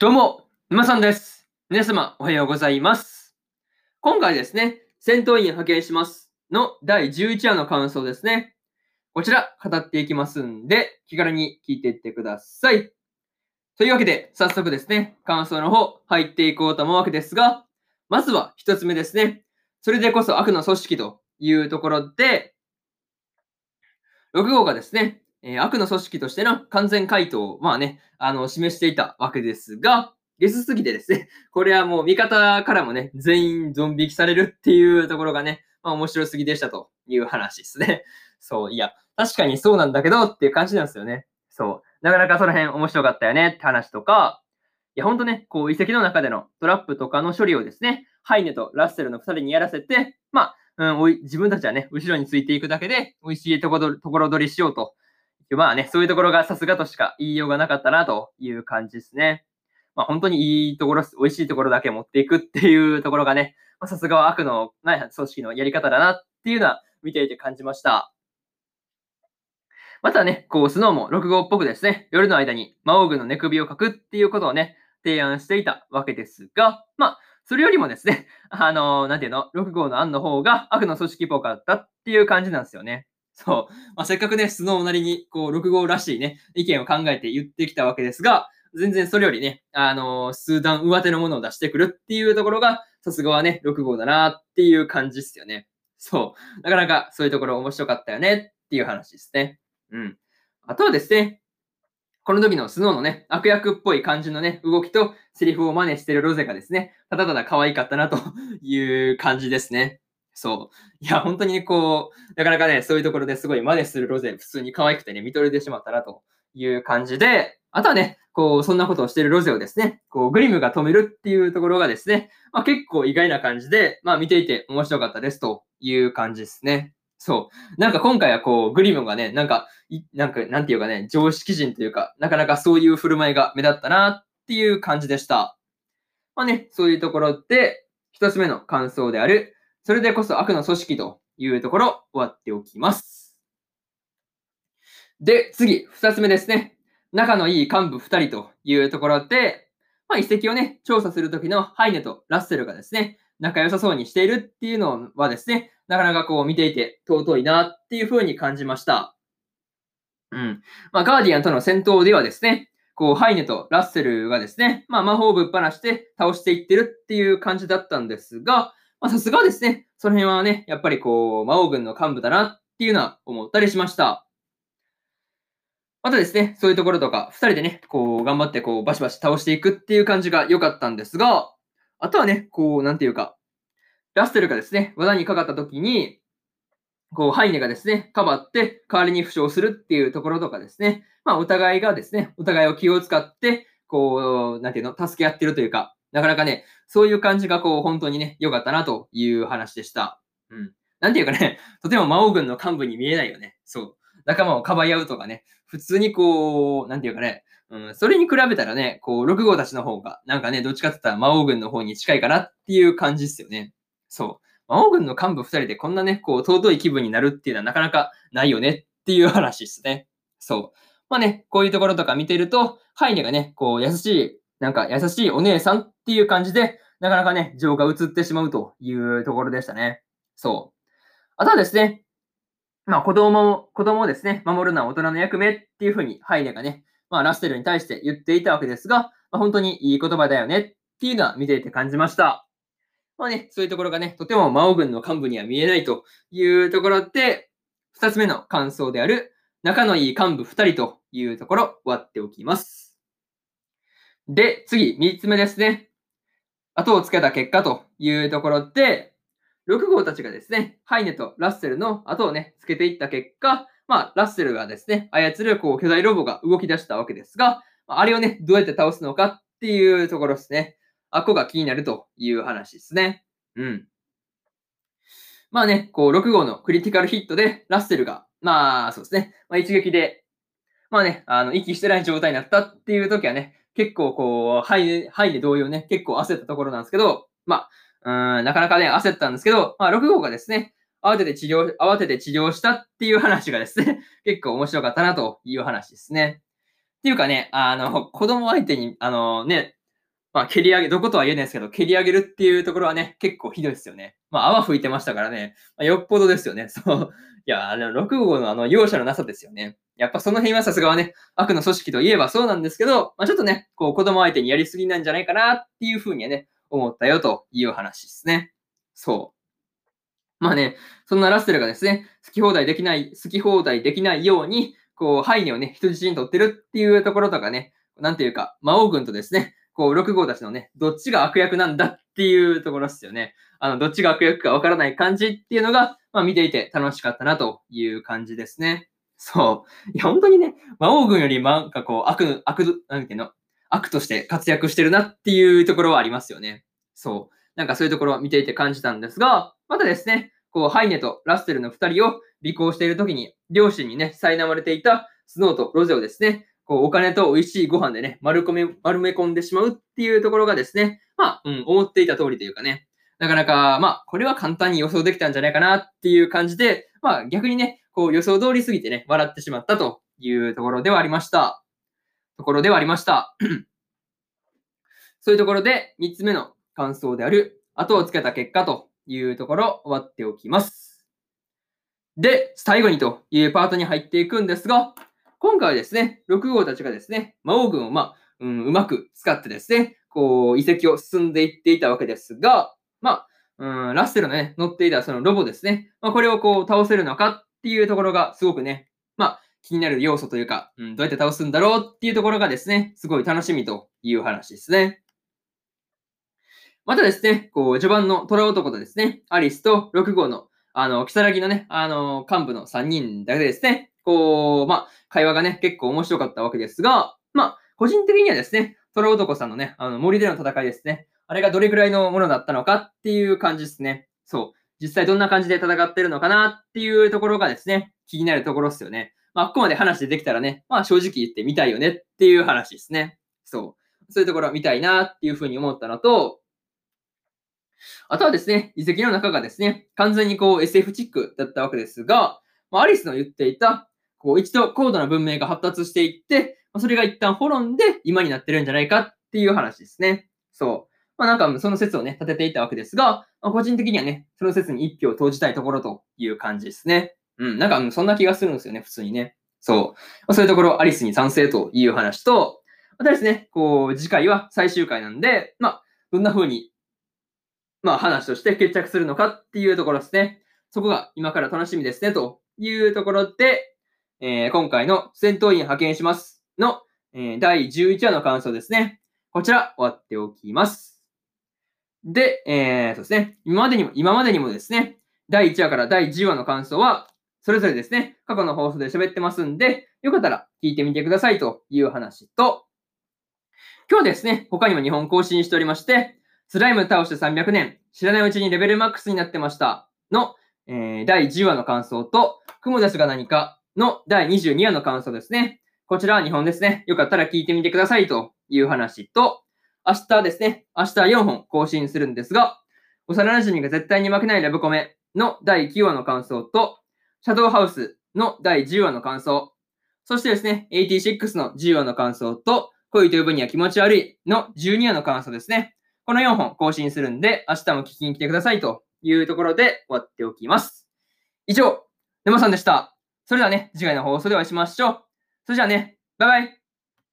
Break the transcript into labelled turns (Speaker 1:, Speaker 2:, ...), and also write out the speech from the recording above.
Speaker 1: どうも、沼さんです。皆様、おはようございます。今回ですね、戦闘員派遣しますの第11話の感想ですね。こちら、語っていきますんで、気軽に聞いていってください。というわけで、早速ですね、感想の方、入っていこうと思うわけですが、まずは一つ目ですね。それでこそ悪の組織というところで、6号がですね、えー悪の組織としての完全回答を、まあね、あの、示していたわけですが、ゲスすぎてですね、これはもう味方からもね、全員ゾン引きされるっていうところがね、まあ面白すぎでしたという話ですね。そう、いや、確かにそうなんだけどっていう感じなんですよね。そう。なかなかその辺面白かったよねって話とか、いや、ほんとね、こう遺跡の中でのトラップとかの処理をですね、ハイネとラッセルの二人にやらせて、まあ、うん、おい自分たちはね、後ろについていくだけで、美味しいとこところ取りしようと。まあね、そういうところがさすがとしか言いようがなかったなという感じですね。まあ本当にいいところ、美味しいところだけ持っていくっていうところがね、まさすがは悪のない組織のやり方だなっていうのは見ていて感じました。またね、こう、スノーも6号っぽくですね、夜の間に魔王軍の寝首をかくっていうことをね、提案していたわけですが、まあ、それよりもですね、あのーなんていうの、6号の案の方が悪の組織っぽかったっていう感じなんですよね。そう。まあ、せっかくね、スノーなりに、こう、6号らしいね、意見を考えて言ってきたわけですが、全然それよりね、あのー数段上手のものを出してくるっていうところが、さすがはね、6号だなっていう感じですよね。そう。なかなかそういうところ面白かったよねっていう話ですね。うん。あとはですね、この時のスノーのね、悪役っぽい感じのね、動きとセリフを真似してるロゼがですね、ただただ可愛かったなという感じですね。そう。いや、本当に、こう、なかなかね、そういうところですごい真似するロゼ、普通に可愛くてね、見とれてしまったなという感じで、あとはね、こう、そんなことをしてるロゼをですね、こう、グリムが止めるっていうところがですね、まあ結構意外な感じで、まあ見ていて面白かったですという感じですね。そう。なんか今回はこう、グリムがね、なんか、いなんか、なんていうかね、常識人というか、なかなかそういう振る舞いが目立ったなっていう感じでした。まあね、そういうところで、一つ目の感想である、それでこそ悪の組織というところ、終わっておきます。で、次、二つ目ですね。仲のいい幹部二人というところで、まあ、遺跡をね、調査するときのハイネとラッセルがですね、仲良さそうにしているっていうのはですね、なかなかこう見ていて尊いなっていう風に感じました。うん。まあ、ガーディアンとの戦闘ではですね、こう、ハイネとラッセルがですね、まあ、魔法をぶっ放して倒していってるっていう感じだったんですが、まあ、さすがですね、その辺はね、やっぱりこう、魔王軍の幹部だなっていうのは思ったりしました。またですね、そういうところとか、二人でね、こう、頑張ってこう、バシバシ倒していくっていう感じが良かったんですが、あとはね、こう、なんていうか、ラッセルがですね、技にかかった時に、こう、ハイネがですね、かばって代わりに負傷するっていうところとかですね、まあ、お互いがですね、お互いを気を使って、こう、なんていうの、助け合ってるというか、なかなかね、そういう感じがこう、本当にね、良かったなという話でした。うん。なんていうかね、とても魔王軍の幹部に見えないよね。そう。仲間をかばい合うとかね、普通にこう、なんていうかね、うん、それに比べたらね、こう、6号たちの方が、なんかね、どっちかって言ったら魔王軍の方に近いかなっていう感じですよね。そう。魔王軍の幹部二人でこんなね、こう、尊い気分になるっていうのはなかなかないよねっていう話ですね。そう。まあね、こういうところとか見てると、ハイネがね、こう、優しい、なんか優しいお姉さんっていう感じで、なかなかね、情が移ってしまうというところでしたね。そう。あとはですね、まあ子供を、子供をですね、守るのは大人の役目っていうふうにハイネがね、まあラステルに対して言っていたわけですが、まあ、本当にいい言葉だよねっていうのは見ていて感じました。まあね、そういうところがね、とても魔王軍の幹部には見えないというところで、二つ目の感想である、仲のいい幹部二人というところ、終わっておきます。で、次、三つ目ですね。後をつけた結果というところで、6号たちがですね、ハイネとラッセルの後をね、つけていった結果、まあ、ラッセルがですね、操るこう巨大ロボが動き出したわけですが、あれをね、どうやって倒すのかっていうところですね。あっこが気になるという話ですね。うん。まあね、こう、6号のクリティカルヒットで、ラッセルが、まあ、そうですね、まあ、一撃で、まあね、あの、息してない状態になったっていう時はね、結構こう、はい、はいで同様ね、結構焦ったところなんですけど、まあ、うん、なかなかね、焦ったんですけど、まあ、6号がですね、慌てて治療、慌てて治療したっていう話がですね、結構面白かったなという話ですね。っていうかね、あの、子供相手に、あのね、まあ、蹴り上げ、どことは言えないですけど、蹴り上げるっていうところはね、結構ひどいですよね。まあ、泡吹いてましたからね、まあ、よっぽどですよね。そう。いや、あの、6号のあの、容赦のなさですよね。やっぱその辺はさすがはね、悪の組織といえばそうなんですけど、まあ、ちょっとね、こう、子供相手にやりすぎなんじゃないかなっていうふうにはね、思ったよという話ですね。そう。まあね、そんなラッセルがですね、好き放題できない、好き放題できないように、こう、ハイネをね、人質に取ってるっていうところとかね、なんていうか、魔王軍とですね、こう、6号たちのね、どっちが悪役なんだっていうところですよね。あの、どっちが悪役かわからない感じっていうのが、まあ見ていて楽しかったなという感じですね。そう。いや、本当にね、魔王軍よりなんかこう、悪、悪、なんていうの、悪として活躍してるなっていうところはありますよね。そう。なんかそういうところを見ていて感じたんですが、またですね、こう、ハイネとラッセルの二人を尾行しているときに、両親にね、苛まれていたスノーとロゼをですね、こう、お金と美味しいご飯でね、丸込め、丸め込んでしまうっていうところがですね、まあ、うん、思っていた通りというかね、なかなか、まあ、これは簡単に予想できたんじゃないかなっていう感じで、まあ、逆にね、こう、予想通りすぎてね、笑ってしまったというところではありました。ところではありました。そういうところで、3つ目の感想である、後をつけた結果というところ、終わっておきます。で、最後にというパートに入っていくんですが、今回はですね、6号たちがですね、魔王軍を、まあ、うん、うまく使ってですね、こう、遺跡を進んでいっていたわけですが、まあ、うん、ラッセルのね、乗っていたそのロボですね、まあ、これをこう、倒せるのかっていうところがすごくね、まあ、気になる要素というか、うん、どうやって倒すんだろうっていうところがですね、すごい楽しみという話ですね。またですね、こう、序盤の虎男とですね、アリスと6号の、あの、木更木のね、あの、幹部の3人だけでですね、こう、まあ、会話がね、結構面白かったわけですが、まあ、個人的にはですね、虎男さんのね、あの、森での戦いですね。あれがどれくらいのものだったのかっていう感じですね。そう。実際どんな感じで戦ってるのかなっていうところがですね、気になるところですよね。まあ、ここまで話でできたらね、まあ、正直言ってみたいよねっていう話ですね。そう。そういうところ見たいなっていうふうに思ったのと、あとはですね、遺跡の中がですね、完全にこう SF チックだったわけですが、まあ、アリスの言っていたこう、一度高度な文明が発達していって、それが一旦滅んで今になってるんじゃないかっていう話ですね。そう。まあなんかその説をね、立てていたわけですが、まあ、個人的にはね、その説に一票を投じたいところという感じですね。うん、なんかそんな気がするんですよね、普通にね。そう。まあ、そういうところ、アリスに賛成という話と、またですね、こう、次回は最終回なんで、まあ、どんな風に、まあ話として決着するのかっていうところですね。そこが今から楽しみですね、というところで、えー、今回の戦闘員派遣しますの、えー、第11話の感想ですね。こちら終わっておきます。で、えー、そうですね。今までにも、今までにもですね、第1話から第10話の感想は、それぞれですね、過去の放送で喋ってますんで、よかったら聞いてみてくださいという話と、今日ですね、他にも日本更新しておりまして、スライム倒して300年、知らないうちにレベルマックスになってましたの、えー、第10話の感想と、雲ですが何かの第22話の感想ですね。こちらは日本ですね。よかったら聞いてみてくださいという話と、明日ですね、明日4本更新するんですが、幼馴染が絶対に負けないラブコメの第9話の感想と、シャドウハウスの第10話の感想、そしてですね、86の10話の感想と、恋と呼ぶには気持ち悪いの12話の感想ですね。この4本更新するんで、明日も聞きに来てくださいというところで終わっておきます。以上、沼さんでした。それではね、次回の放送でお会いしましょう。それじゃあね、バイバイ